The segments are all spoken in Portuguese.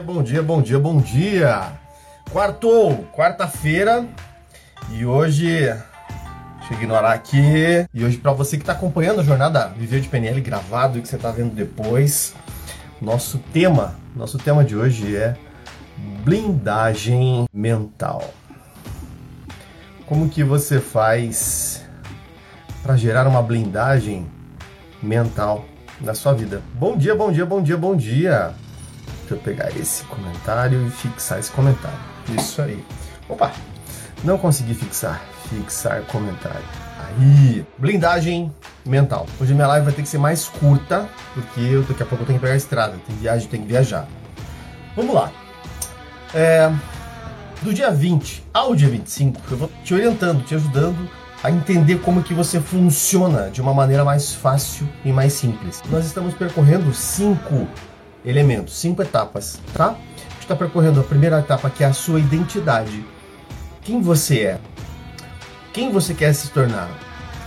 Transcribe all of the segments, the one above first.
Bom dia, bom dia, bom dia. Quartou, quarta-feira. E hoje Deixa eu ignorar aqui. E hoje, para você que está acompanhando a jornada Viver de PNL gravado e que você está vendo depois, nosso tema, nosso tema de hoje é blindagem mental. Como que você faz para gerar uma blindagem mental na sua vida? Bom dia, bom dia, bom dia, bom dia. Pegar esse comentário e fixar esse comentário. Isso aí. Opa, não consegui fixar. Fixar comentário. Aí, blindagem mental. Hoje minha live vai ter que ser mais curta, porque eu, daqui a pouco eu tenho que pegar a estrada, tem viagem, tem que viajar. Vamos lá. É, do dia 20 ao dia 25, eu vou te orientando, te ajudando a entender como que você funciona de uma maneira mais fácil e mais simples. Nós estamos percorrendo cinco elementos, cinco etapas, tá? A gente está percorrendo a primeira etapa que é a sua identidade. Quem você é? Quem você quer se tornar?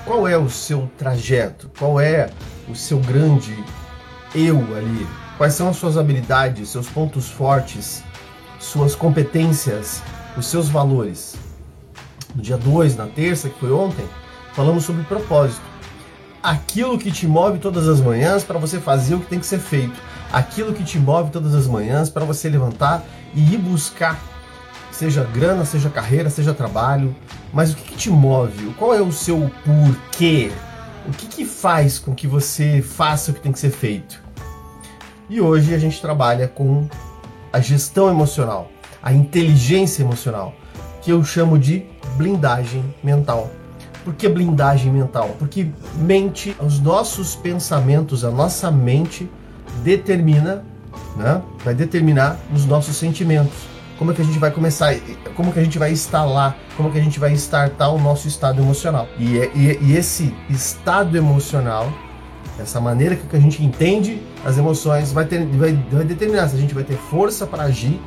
Qual é o seu trajeto? Qual é o seu grande eu ali? Quais são as suas habilidades, seus pontos fortes, suas competências, os seus valores? No dia 2, na terça, que foi ontem, falamos sobre propósito. Aquilo que te move todas as manhãs para você fazer o que tem que ser feito. Aquilo que te move todas as manhãs para você levantar e ir buscar seja grana, seja carreira, seja trabalho, mas o que, que te move? Qual é o seu porquê? O que, que faz com que você faça o que tem que ser feito? E hoje a gente trabalha com a gestão emocional, a inteligência emocional, que eu chamo de blindagem mental. Por que blindagem mental? Porque mente, os nossos pensamentos, a nossa mente determina, né, vai determinar os nossos sentimentos como é que a gente vai começar, como que a gente vai instalar, como que a gente vai startar o nosso estado emocional. E, é, e, e esse estado emocional, essa maneira que a gente entende as emoções, vai, ter, vai, vai determinar se a gente vai ter força para agir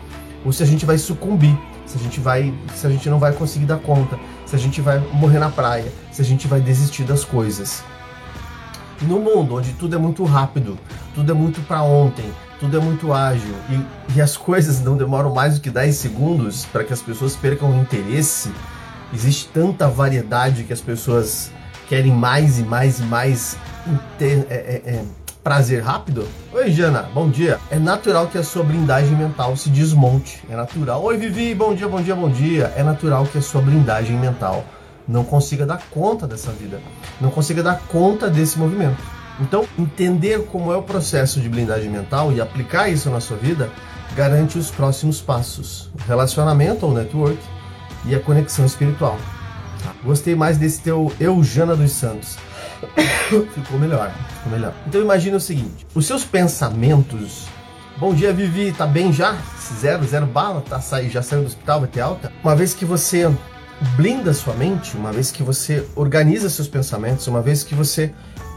ou se a gente vai sucumbir, se a gente vai, se a gente não vai conseguir dar conta, se a gente vai morrer na praia, se a gente vai desistir das coisas. No mundo onde tudo é muito rápido, tudo é muito para ontem, tudo é muito ágil e, e as coisas não demoram mais do que 10 segundos para que as pessoas percam o interesse. Existe tanta variedade que as pessoas querem mais e mais e mais ter, é, é, é, prazer rápido? Oi, Jana, bom dia. É natural que a sua blindagem mental se desmonte. É natural. Oi, Vivi, bom dia, bom dia, bom dia. É natural que a sua blindagem mental não consiga dar conta dessa vida, não consiga dar conta desse movimento. Então, entender como é o processo de blindagem mental e aplicar isso na sua vida garante os próximos passos: o relacionamento ou network e a conexão espiritual. Gostei mais desse teu Eujana dos Santos. ficou melhor, ficou melhor. Então imagine o seguinte: os seus pensamentos. Bom dia, Vivi, tá bem já? Zero, zero bala, tá sair, já saiu do hospital, vai ter alta? Uma vez que você blinda sua mente, uma vez que você organiza seus pensamentos, uma vez que você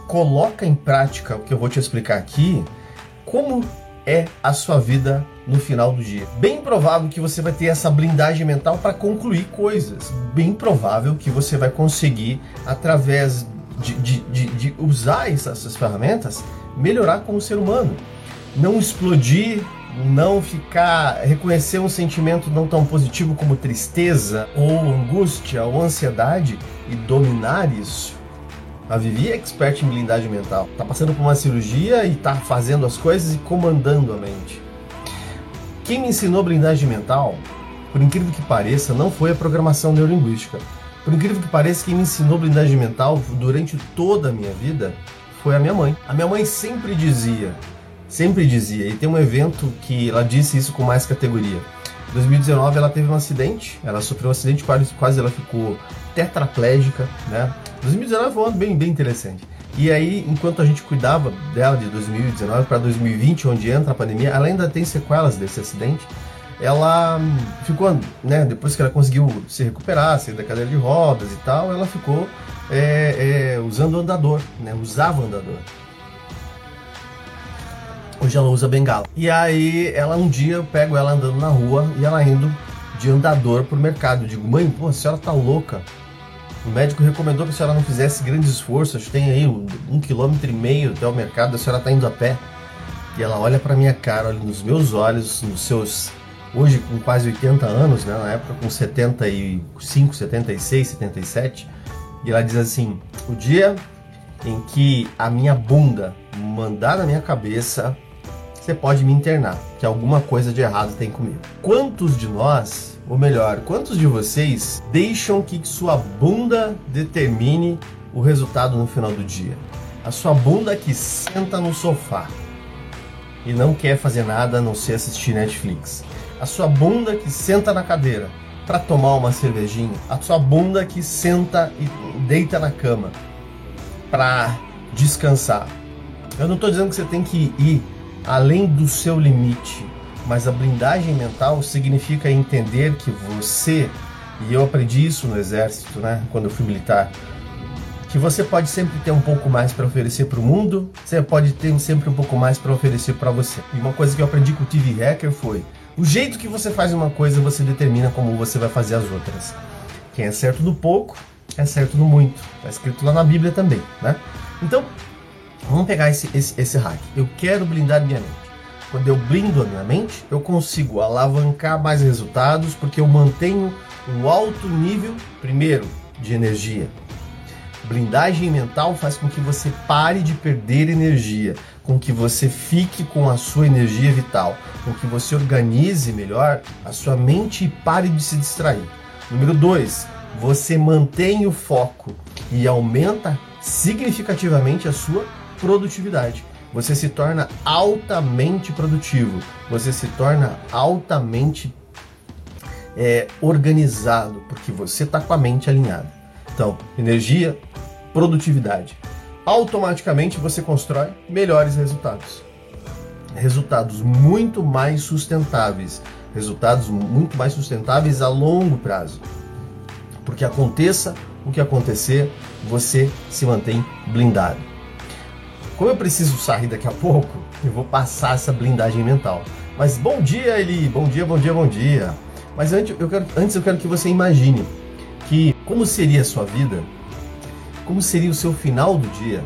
coloca em prática o que eu vou te explicar aqui, como é a sua vida no final do dia. Bem provável que você vai ter essa blindagem mental para concluir coisas. Bem provável que você vai conseguir, através de, de, de, de usar essas ferramentas, melhorar como ser humano. Não explodir, não ficar, reconhecer um sentimento não tão positivo como tristeza, ou angústia, ou ansiedade e dominar isso a Vivi é expert em blindagem mental. Tá passando por uma cirurgia e tá fazendo as coisas e comandando a mente. Quem me ensinou blindagem mental, por incrível que pareça, não foi a programação neurolinguística. Por incrível que pareça, quem me ensinou blindagem mental durante toda a minha vida foi a minha mãe. A minha mãe sempre dizia, sempre dizia, e tem um evento que ela disse isso com mais categoria. Em 2019 ela teve um acidente, ela sofreu um acidente, quase, quase ela ficou tetraplégica, né? 2019 foi um ano bem, bem interessante. E aí, enquanto a gente cuidava dela de 2019 para 2020, onde entra a pandemia, ela ainda tem sequelas desse acidente. Ela ficou, né, depois que ela conseguiu se recuperar, sair da cadeira de rodas e tal, ela ficou é, é, usando andador, né, usava andador. Hoje ela usa bengala. E aí, ela um dia eu pego ela andando na rua e ela indo de andador pro mercado. Eu digo, mãe, pô, a senhora tá louca. O médico recomendou que a senhora não fizesse grandes esforços. Tem aí um, quilômetro e meio até o mercado, a senhora está indo a pé. e ela olha para minha cara, olha nos meus olhos, nos seus hoje com quase 80 anos, né, na época com 75, 76, 77, e ela diz assim: "O dia em que a minha bunda mandar na minha cabeça, você pode me internar, que alguma coisa de errado tem comigo". Quantos de nós, ou melhor, quantos de vocês deixam que sua bunda determine o resultado no final do dia? A sua bunda que senta no sofá e não quer fazer nada a não ser assistir Netflix. A sua bunda que senta na cadeira para tomar uma cervejinha. A sua bunda que senta e deita na cama para descansar. Eu não estou dizendo que você tem que ir além do seu limite, mas a blindagem mental significa entender que você, e eu aprendi isso no exército, né, quando eu fui militar, que você pode sempre ter um pouco mais para oferecer para o mundo, você pode ter sempre um pouco mais para oferecer para você. E uma coisa que eu aprendi com o TV Hacker foi: o jeito que você faz uma coisa, você determina como você vai fazer as outras. Quem é certo no pouco, é certo no muito. Está escrito lá na Bíblia também, né? Então, vamos pegar esse, esse, esse hack. Eu quero blindar minha mente. Quando eu blindo a minha mente, eu consigo alavancar mais resultados porque eu mantenho um alto nível, primeiro, de energia, Blindagem mental faz com que você pare de perder energia, com que você fique com a sua energia vital, com que você organize melhor a sua mente e pare de se distrair. Número 2, você mantém o foco e aumenta significativamente a sua produtividade. Você se torna altamente produtivo, você se torna altamente é, organizado, porque você está com a mente alinhada. Então, energia, produtividade. Automaticamente você constrói melhores resultados. Resultados muito mais sustentáveis. Resultados muito mais sustentáveis a longo prazo. Porque aconteça o que acontecer, você se mantém blindado. Como eu preciso sair daqui a pouco, eu vou passar essa blindagem mental. Mas bom dia, Eli! Bom dia, bom dia, bom dia! Mas antes eu quero, antes eu quero que você imagine que como seria a sua vida como seria o seu final do dia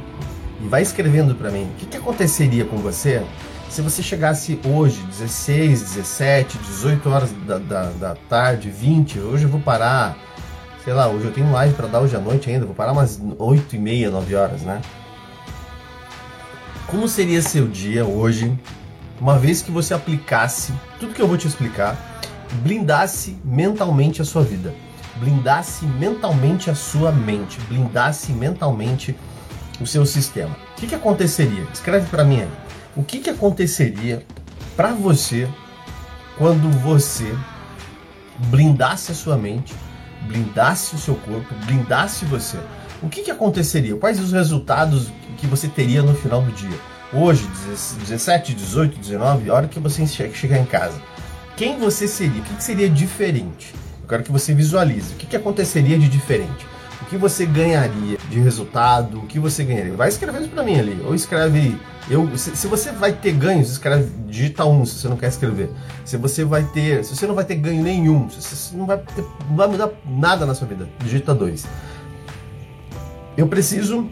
e vai escrevendo para mim o que, que aconteceria com você se você chegasse hoje, 16, 17, 18 horas da, da, da tarde, 20, hoje eu vou parar, sei lá, hoje eu tenho live para dar hoje à noite ainda, vou parar umas 8 e meia, 9 horas, né? Como seria seu dia hoje, uma vez que você aplicasse tudo que eu vou te explicar, blindasse mentalmente a sua vida? blindasse mentalmente a sua mente, blindasse mentalmente o seu sistema. O que, que aconteceria? Escreve para mim aí. O que, que aconteceria para você quando você blindasse a sua mente, blindasse o seu corpo, blindasse você? O que, que aconteceria? Quais os resultados que você teria no final do dia? Hoje, 17, 18, 19, hora que você chegar em casa. Quem você seria? O que, seria diferente? Eu quero que você visualize o que, aconteceria de diferente. O que você ganharia de resultado? O que você ganharia? Vai escrevendo para mim ali. Ou escreve. Eu, se, se, você vai ter ganhos, escreve digita 1 um, se você não quer escrever. Se você vai ter. Se você não vai ter ganho nenhum, se você não vai, ter, não vai mudar nada na sua vida, digita 2. Eu preciso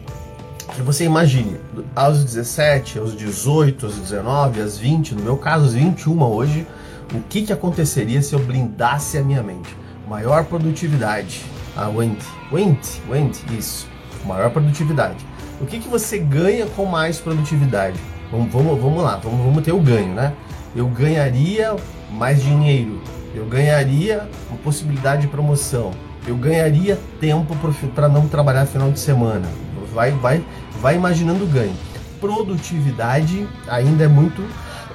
você imagine, aos 17, aos 18, aos 19, aos 20, no meu caso, aos 21 hoje, o que, que aconteceria se eu blindasse a minha mente? maior produtividade. A Wendy. Wendy, Wendy, isso. Maior produtividade. O que, que você ganha com mais produtividade? Vamos, vamos, vamos lá, vamos, vamos ter o ganho, né? Eu ganharia mais dinheiro, eu ganharia uma possibilidade de promoção, eu ganharia tempo para não trabalhar final de semana. Vai, vai, vai imaginando ganho. Produtividade ainda é muito,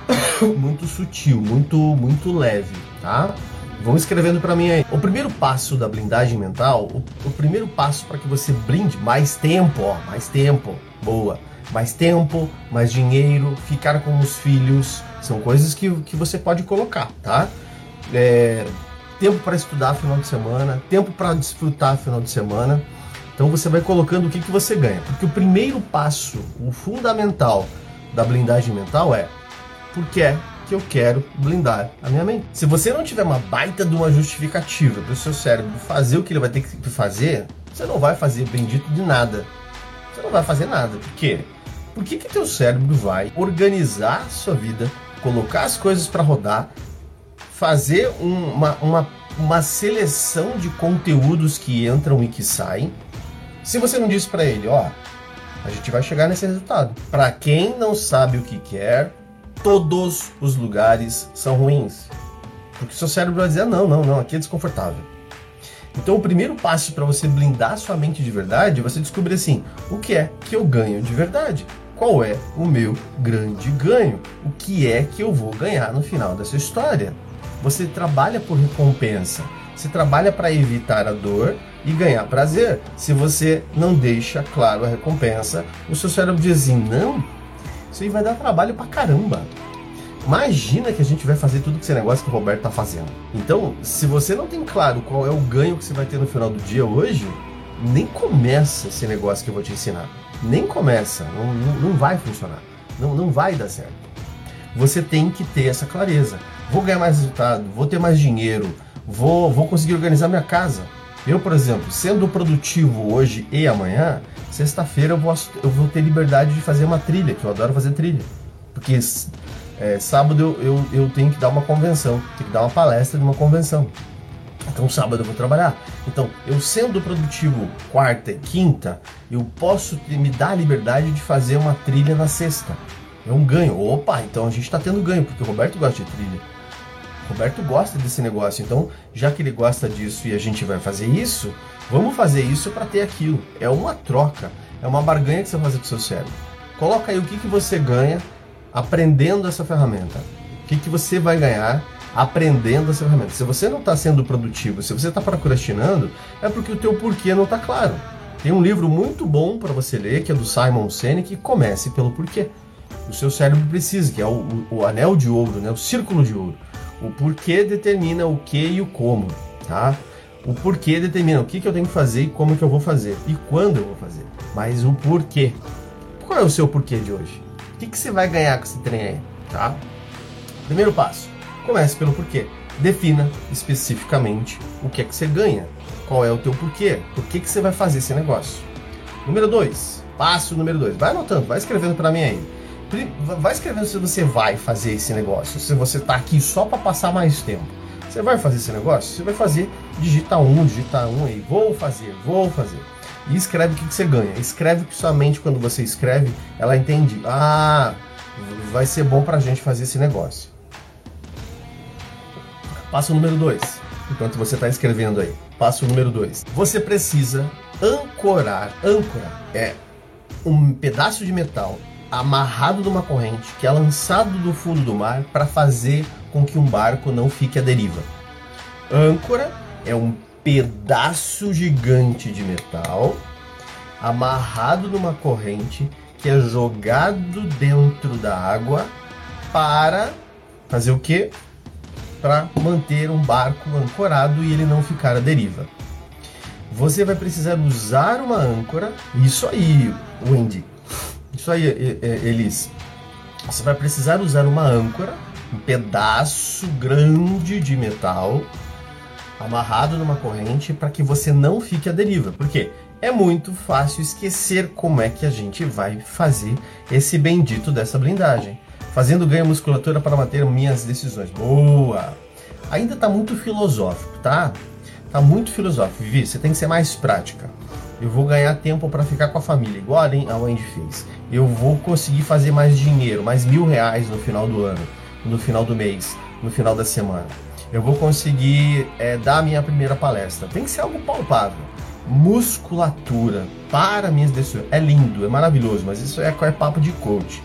muito sutil, muito, muito leve, tá? Vão escrevendo para mim aí. O primeiro passo da blindagem mental, o, o primeiro passo para que você blinde mais tempo, ó, mais tempo, boa. Mais tempo, mais dinheiro, ficar com os filhos, são coisas que, que você pode colocar, tá? É, tempo para estudar final de semana, tempo para desfrutar final de semana. Então você vai colocando o que, que você ganha. Porque o primeiro passo, o fundamental da blindagem mental é porque é que eu quero blindar a minha mente. Se você não tiver uma baita de uma justificativa para o seu cérebro fazer o que ele vai ter que fazer, você não vai fazer bendito de nada. Você não vai fazer nada. Por quê? Por que que teu cérebro vai organizar a sua vida, colocar as coisas para rodar, fazer uma, uma, uma seleção de conteúdos que entram e que saem, se você não diz para ele, ó, a gente vai chegar nesse resultado. Para quem não sabe o que quer, todos os lugares são ruins. Porque seu cérebro vai dizer: não, não, não, aqui é desconfortável. Então, o primeiro passo para você blindar sua mente de verdade é você descobrir assim: o que é que eu ganho de verdade? Qual é o meu grande ganho? O que é que eu vou ganhar no final dessa história? Você trabalha por recompensa. Você trabalha para evitar a dor e ganhar prazer. Se você não deixa claro a recompensa, o seu cérebro diz assim: não, isso aí vai dar trabalho pra caramba. Imagina que a gente vai fazer tudo que esse negócio que o Roberto tá fazendo. Então, se você não tem claro qual é o ganho que você vai ter no final do dia hoje, nem começa esse negócio que eu vou te ensinar. Nem começa, não, não, não vai funcionar. Não, não vai dar certo. Você tem que ter essa clareza. Vou ganhar mais resultado, vou ter mais dinheiro, vou, vou conseguir organizar minha casa. Eu, por exemplo, sendo produtivo hoje e amanhã, sexta-feira eu vou, eu vou ter liberdade de fazer uma trilha, que eu adoro fazer trilha. Porque é, sábado eu, eu, eu, tenho que dar uma convenção, tenho que dar uma palestra de uma convenção. Então sábado eu vou trabalhar. Então, eu sendo produtivo quarta e quinta, eu posso me dar a liberdade de fazer uma trilha na sexta. É um ganho. Opa, então a gente está tendo ganho, porque o Roberto gosta de trilha. Roberto gosta desse negócio. Então, já que ele gosta disso e a gente vai fazer isso, vamos fazer isso para ter aquilo. É uma troca, é uma barganha que você fazer com o seu cérebro. Coloca aí o que, que você ganha aprendendo essa ferramenta. O que, que você vai ganhar aprendendo essa ferramenta? Se você não está sendo produtivo, se você está procrastinando, é porque o teu porquê não está claro. Tem um livro muito bom para você ler, que é do Simon Sinek, Comece pelo Porquê. O seu cérebro precisa, que é o, o, o anel de ouro, né? o círculo de ouro. O porquê determina o que e o como, tá? O porquê determina o que, que eu tenho que fazer e como que eu vou fazer e quando eu vou fazer. Mas o porquê. Qual é o seu porquê de hoje? O que, que você vai ganhar com esse trem aí? Tá? Primeiro passo: comece pelo porquê. Defina especificamente o que é que você ganha. Qual é o teu porquê? Por que, que você vai fazer esse negócio? Número 2. Passo número 2. Vai anotando, vai escrevendo para mim aí. Vai escrevendo se você vai fazer esse negócio. Se você tá aqui só para passar mais tempo. Você vai fazer esse negócio? Você vai fazer, digita um, digita um aí. Vou fazer, vou fazer e escreve o que, que você ganha. Escreve que sua mente, quando você escreve, ela entende. Ah, vai ser bom pra gente fazer esse negócio. Passo número 2. Enquanto você está escrevendo aí. Passo número 2. Você precisa ancorar. Âncora é um pedaço de metal amarrado numa corrente que é lançado do fundo do mar para fazer com que um barco não fique à deriva. Âncora é um pedaço gigante de metal amarrado numa corrente que é jogado dentro da água para fazer o quê? Para manter um barco ancorado e ele não ficar à deriva. Você vai precisar usar uma âncora. Isso aí, Wendy. Isso aí, Elis. Você vai precisar usar uma âncora, um pedaço grande de metal amarrado numa corrente para que você não fique à deriva. Por quê? É muito fácil esquecer como é que a gente vai fazer esse bendito dessa blindagem. Fazendo ganho musculatura para manter minhas decisões. Boa! Ainda está muito filosófico, tá? Tá muito filosófico. Vivi, você tem que ser mais prática. Eu vou ganhar tempo para ficar com a família, igual a Wendy fez. Eu vou conseguir fazer mais dinheiro, mais mil reais no final do ano, no final do mês, no final da semana eu vou conseguir é, dar a minha primeira palestra. Tem que ser algo palpável. Musculatura para minhas decisões. É lindo, é maravilhoso, mas isso é, é papo de coach.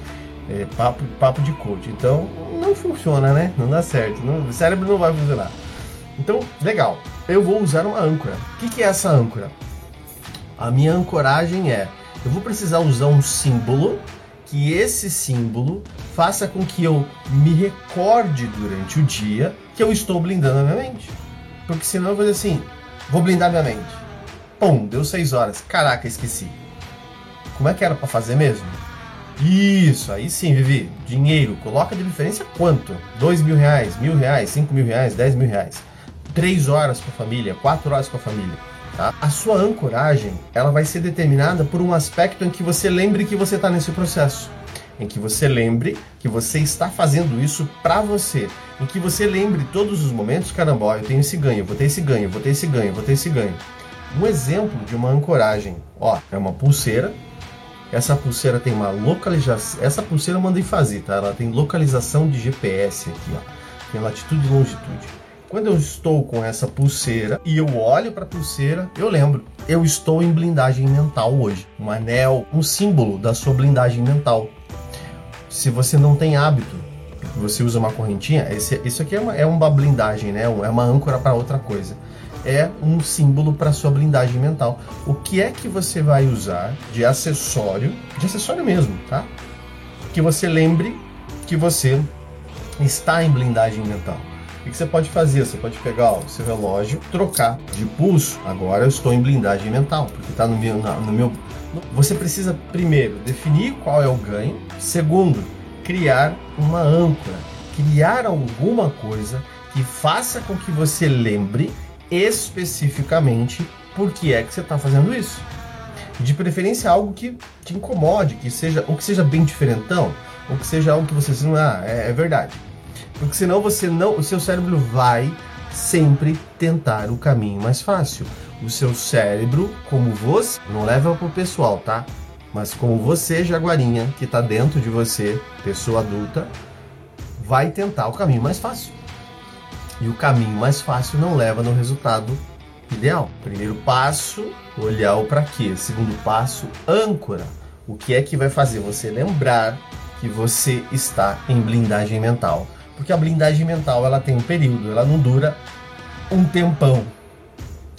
É papo, papo de coach. Então, não funciona, né? Não dá certo. Não, o cérebro não vai funcionar. Então, legal. Eu vou usar uma âncora. O que, que é essa âncora? A minha ancoragem é: eu vou precisar usar um símbolo que esse símbolo faça com que eu me recorde durante o dia que eu estou blindando a minha mente. Porque senão eu vou dizer assim, vou blindar minha mente. Pum, deu seis horas. Caraca, esqueci. Como é que era para fazer mesmo? Isso, aí sim, Vivi. Dinheiro, coloca de diferença quanto? Dois mil reais, mil reais, cinco mil reais, dez mil reais. Três horas com a família, quatro horas com a família. Tá? A sua ancoragem ela vai ser determinada por um aspecto em que você lembre que você está nesse processo em que você lembre que você está fazendo isso para você, em que você lembre todos os momentos, caramba, ó, eu tenho esse ganho, vou ter esse ganho, vou ter esse ganho, vou ter esse ganho. Um exemplo de uma ancoragem, ó, é uma pulseira. Essa pulseira tem uma localização, essa pulseira eu mandei fazer, tá? Ela tem localização de GPS aqui, ó. Tem latitude e longitude. Quando eu estou com essa pulseira e eu olho para a pulseira, eu lembro, eu estou em blindagem mental hoje. Um anel, um símbolo da sua blindagem mental. Se você não tem hábito, você usa uma correntinha, esse, isso aqui é uma, é uma blindagem, né? É uma âncora para outra coisa. É um símbolo para sua blindagem mental. O que é que você vai usar de acessório, de acessório mesmo, tá? Que você lembre que você está em blindagem mental. O que você pode fazer? Você pode pegar o seu relógio, trocar de pulso. Agora eu estou em blindagem mental, porque está no meu, no meu. Você precisa primeiro definir qual é o ganho. Segundo, criar uma âncora, criar alguma coisa que faça com que você lembre especificamente por que é que você está fazendo isso. De preferência algo que te incomode, que seja ou que seja bem diferentão, ou que seja algo que você diz, ah, é, é verdade porque senão você não, o seu cérebro vai sempre tentar o caminho mais fácil. O seu cérebro, como você, não leva pro pessoal, tá? Mas como você, jaguarinha, que está dentro de você, pessoa adulta, vai tentar o caminho mais fácil. E o caminho mais fácil não leva no resultado ideal. Primeiro passo, olhar o para quê. Segundo passo, âncora. O que é que vai fazer você lembrar que você está em blindagem mental? Porque a blindagem mental ela tem um período, ela não dura um tempão.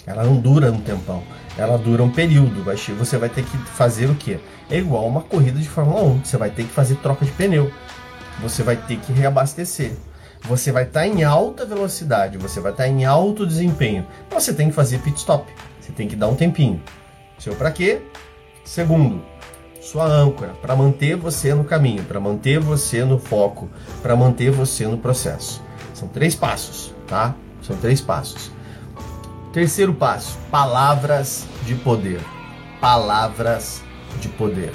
Ela não dura um tempão. Ela dura um período. Você vai ter que fazer o quê? É igual uma corrida de Fórmula 1. Você vai ter que fazer troca de pneu. Você vai ter que reabastecer. Você vai estar tá em alta velocidade, você vai estar tá em alto desempenho. Você tem que fazer pit stop. Você tem que dar um tempinho. Seu para quê? Segundo, sua âncora, para manter você no caminho, para manter você no foco, para manter você no processo. São três passos, tá? São três passos. Terceiro passo: palavras de poder. Palavras de poder.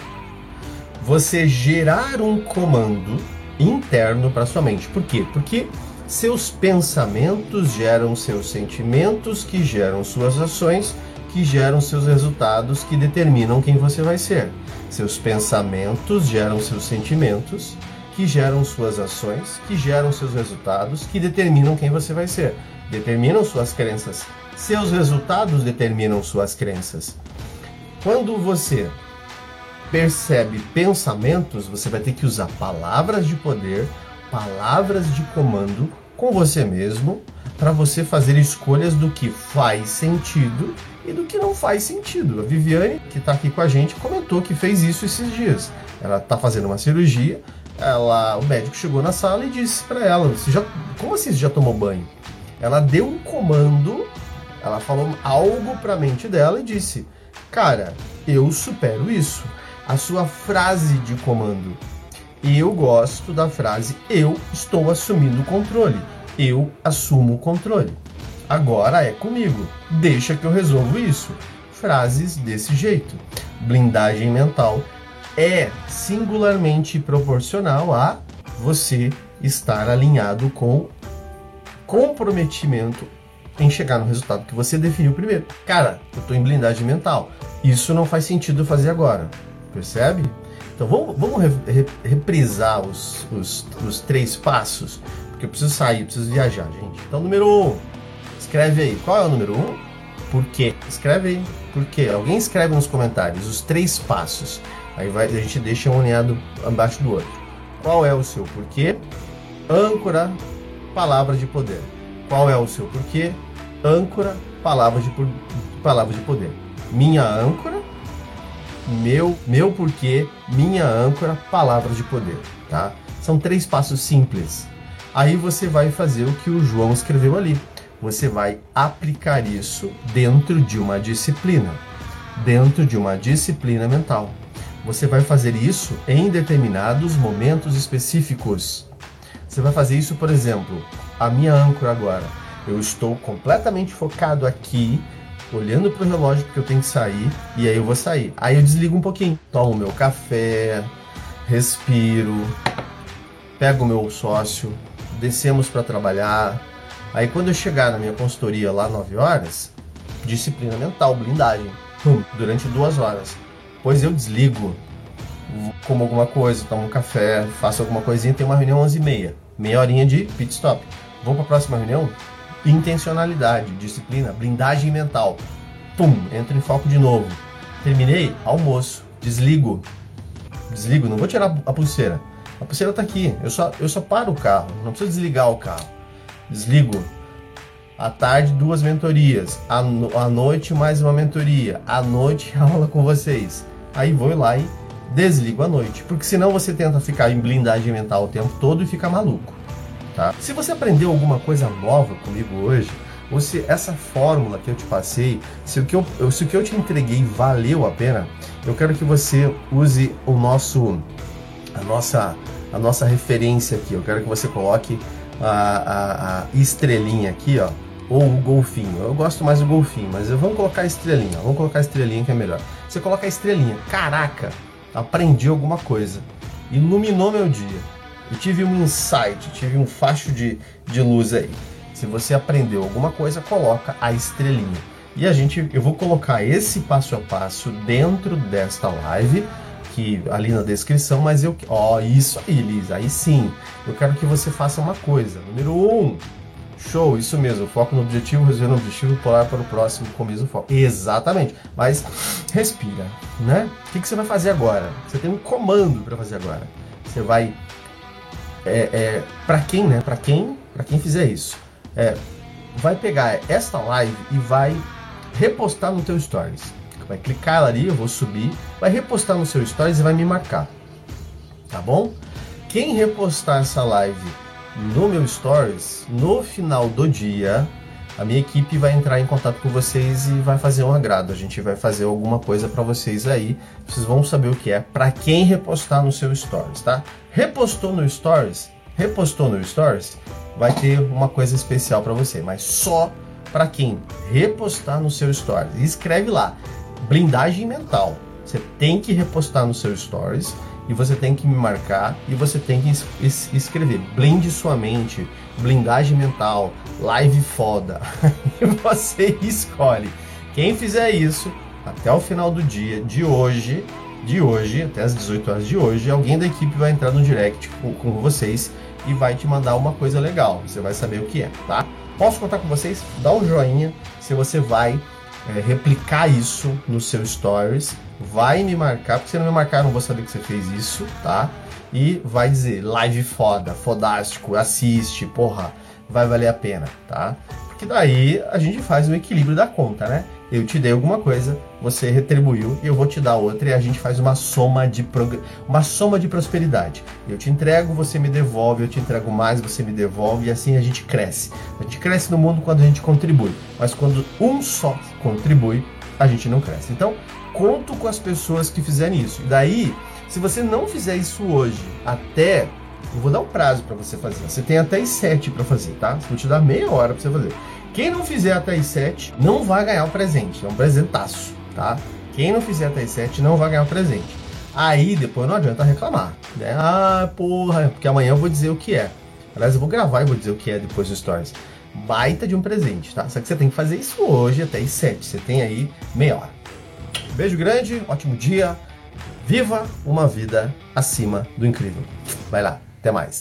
Você gerar um comando interno para sua mente. Por quê? Porque seus pensamentos geram seus sentimentos, que geram suas ações, que geram seus resultados, que determinam quem você vai ser. Seus pensamentos geram seus sentimentos, que geram suas ações, que geram seus resultados, que determinam quem você vai ser. Determinam suas crenças. Seus resultados determinam suas crenças. Quando você percebe pensamentos, você vai ter que usar palavras de poder, palavras de comando com você mesmo, para você fazer escolhas do que faz sentido e do que não faz sentido. A Viviane, que está aqui com a gente, comentou que fez isso esses dias. Ela está fazendo uma cirurgia, ela, o médico chegou na sala e disse para ela: você já, Como assim você já tomou banho? Ela deu um comando, ela falou algo para a mente dela e disse: Cara, eu supero isso. A sua frase de comando. Eu gosto da frase eu estou assumindo o controle. Eu assumo o controle. Agora é comigo. Deixa que eu resolvo isso. Frases desse jeito. Blindagem mental é singularmente proporcional a você estar alinhado com comprometimento em chegar no resultado que você definiu primeiro. Cara, eu estou em blindagem mental. Isso não faz sentido fazer agora. Percebe? Então vamos, vamos reprisar os, os, os três passos, porque eu preciso sair, preciso viajar, gente. Então, número um, Escreve aí, qual é o número 1? Um? Por quê? Escreve aí, por quê? Alguém escreve nos comentários os três passos. Aí vai, a gente deixa um alinhado abaixo do outro. Qual é o seu porquê? Âncora, palavra de poder. Qual é o seu porquê? Âncora, palavra de, palavra de poder. Minha âncora, meu, meu porquê, minha âncora, palavra de poder, tá? São três passos simples. Aí você vai fazer o que o João escreveu ali você vai aplicar isso dentro de uma disciplina, dentro de uma disciplina mental. Você vai fazer isso em determinados momentos específicos. Você vai fazer isso, por exemplo, a minha âncora agora. Eu estou completamente focado aqui olhando pro relógio porque eu tenho que sair e aí eu vou sair. Aí eu desligo um pouquinho, tomo meu café, respiro, pego o meu sócio, descemos para trabalhar. Aí quando eu chegar na minha consultoria lá 9 horas, disciplina mental, blindagem, pum, durante duas horas. Pois eu desligo, como alguma coisa, tomo um café, faço alguma coisinha, tem uma reunião 11 e meia, meia horinha de pit stop. Vamos para a próxima reunião? Intencionalidade, disciplina, blindagem mental. Pum, entro em foco de novo. Terminei, almoço, desligo. Desligo, não vou tirar a pulseira. A pulseira está aqui. Eu só, eu só paro o carro, não preciso desligar o carro. Desligo. À tarde, duas mentorias. À, no, à noite, mais uma mentoria. À noite, aula com vocês. Aí vou lá e desligo à noite. Porque senão você tenta ficar em blindagem mental o tempo todo e fica maluco tá? Se você aprendeu alguma coisa nova comigo hoje, ou se essa fórmula que eu te passei, se o que eu, se o que eu te entreguei valeu a pena, eu quero que você use o nosso, a nossa, a nossa referência aqui. Eu quero que você coloque a, a, a estrelinha aqui, ó, ou o golfinho. Eu gosto mais do golfinho, mas vamos colocar a estrelinha. Vamos colocar a estrelinha que é melhor. Você coloca a estrelinha. Caraca, aprendi alguma coisa. Iluminou meu dia eu tive um insight, tive um facho de, de luz aí. Se você aprendeu alguma coisa, coloca a estrelinha. E a gente, eu vou colocar esse passo a passo dentro desta live, que ali na descrição, mas eu, ó, isso aí, Liz, aí sim. Eu quero que você faça uma coisa. Número um, Show, isso mesmo. Foco no objetivo, resolver o objetivo, pular para o próximo com o mesmo foco. Exatamente. Mas respira, né? O que, que você vai fazer agora? Você tem um comando para fazer agora. Você vai é, é para quem, né? Para quem, para quem fizer isso, é, vai pegar esta live e vai repostar no teu stories. Vai clicar ali, eu vou subir, vai repostar no seu stories e vai me marcar. Tá bom? Quem repostar essa live no meu stories, no final do dia, a minha equipe vai entrar em contato com vocês e vai fazer um agrado. A gente vai fazer alguma coisa para vocês aí. Vocês vão saber o que é para quem repostar no seu stories, tá? Repostou no stories, repostou no stories, vai ter uma coisa especial para você, mas só para quem repostar no seu stories. Escreve lá, blindagem mental. Você tem que repostar no seu stories e você tem que me marcar e você tem que es escrever blinde sua mente, blindagem mental, live foda. e você escolhe. Quem fizer isso até o final do dia de hoje, de hoje, até as 18 horas de hoje, alguém da equipe vai entrar no direct com, com vocês e vai te mandar uma coisa legal. Você vai saber o que é, tá? Posso contar com vocês? Dá um joinha se você vai é, replicar isso no seu stories, vai me marcar, porque se não me marcar, não vou saber que você fez isso, tá? E vai dizer live foda, fodástico, assiste, porra, vai valer a pena, tá? Porque daí a gente faz o equilíbrio da conta, né? Eu te dei alguma coisa, você retribuiu e eu vou te dar outra e a gente faz uma soma de prog... uma soma de prosperidade. Eu te entrego, você me devolve, eu te entrego mais, você me devolve e assim a gente cresce. A gente cresce no mundo quando a gente contribui, mas quando um só contribui, a gente não cresce. Então, conto com as pessoas que fizerem isso. E daí, se você não fizer isso hoje, até eu vou dar um prazo para você fazer. Você tem até as 7 para fazer, tá? Vou te dar meia hora para você fazer. Quem não fizer até as 7 não vai ganhar o presente. É um presentaço, tá? Quem não fizer até as 7 não vai ganhar o presente. Aí depois não adianta reclamar, né? Ah, porra, porque amanhã eu vou dizer o que é. Aliás, eu vou gravar e vou dizer o que é depois do Stories. Baita de um presente, tá? Só que você tem que fazer isso hoje até as 7. Você tem aí meia hora. Beijo grande, ótimo dia. Viva uma vida acima do incrível. Vai lá, até mais.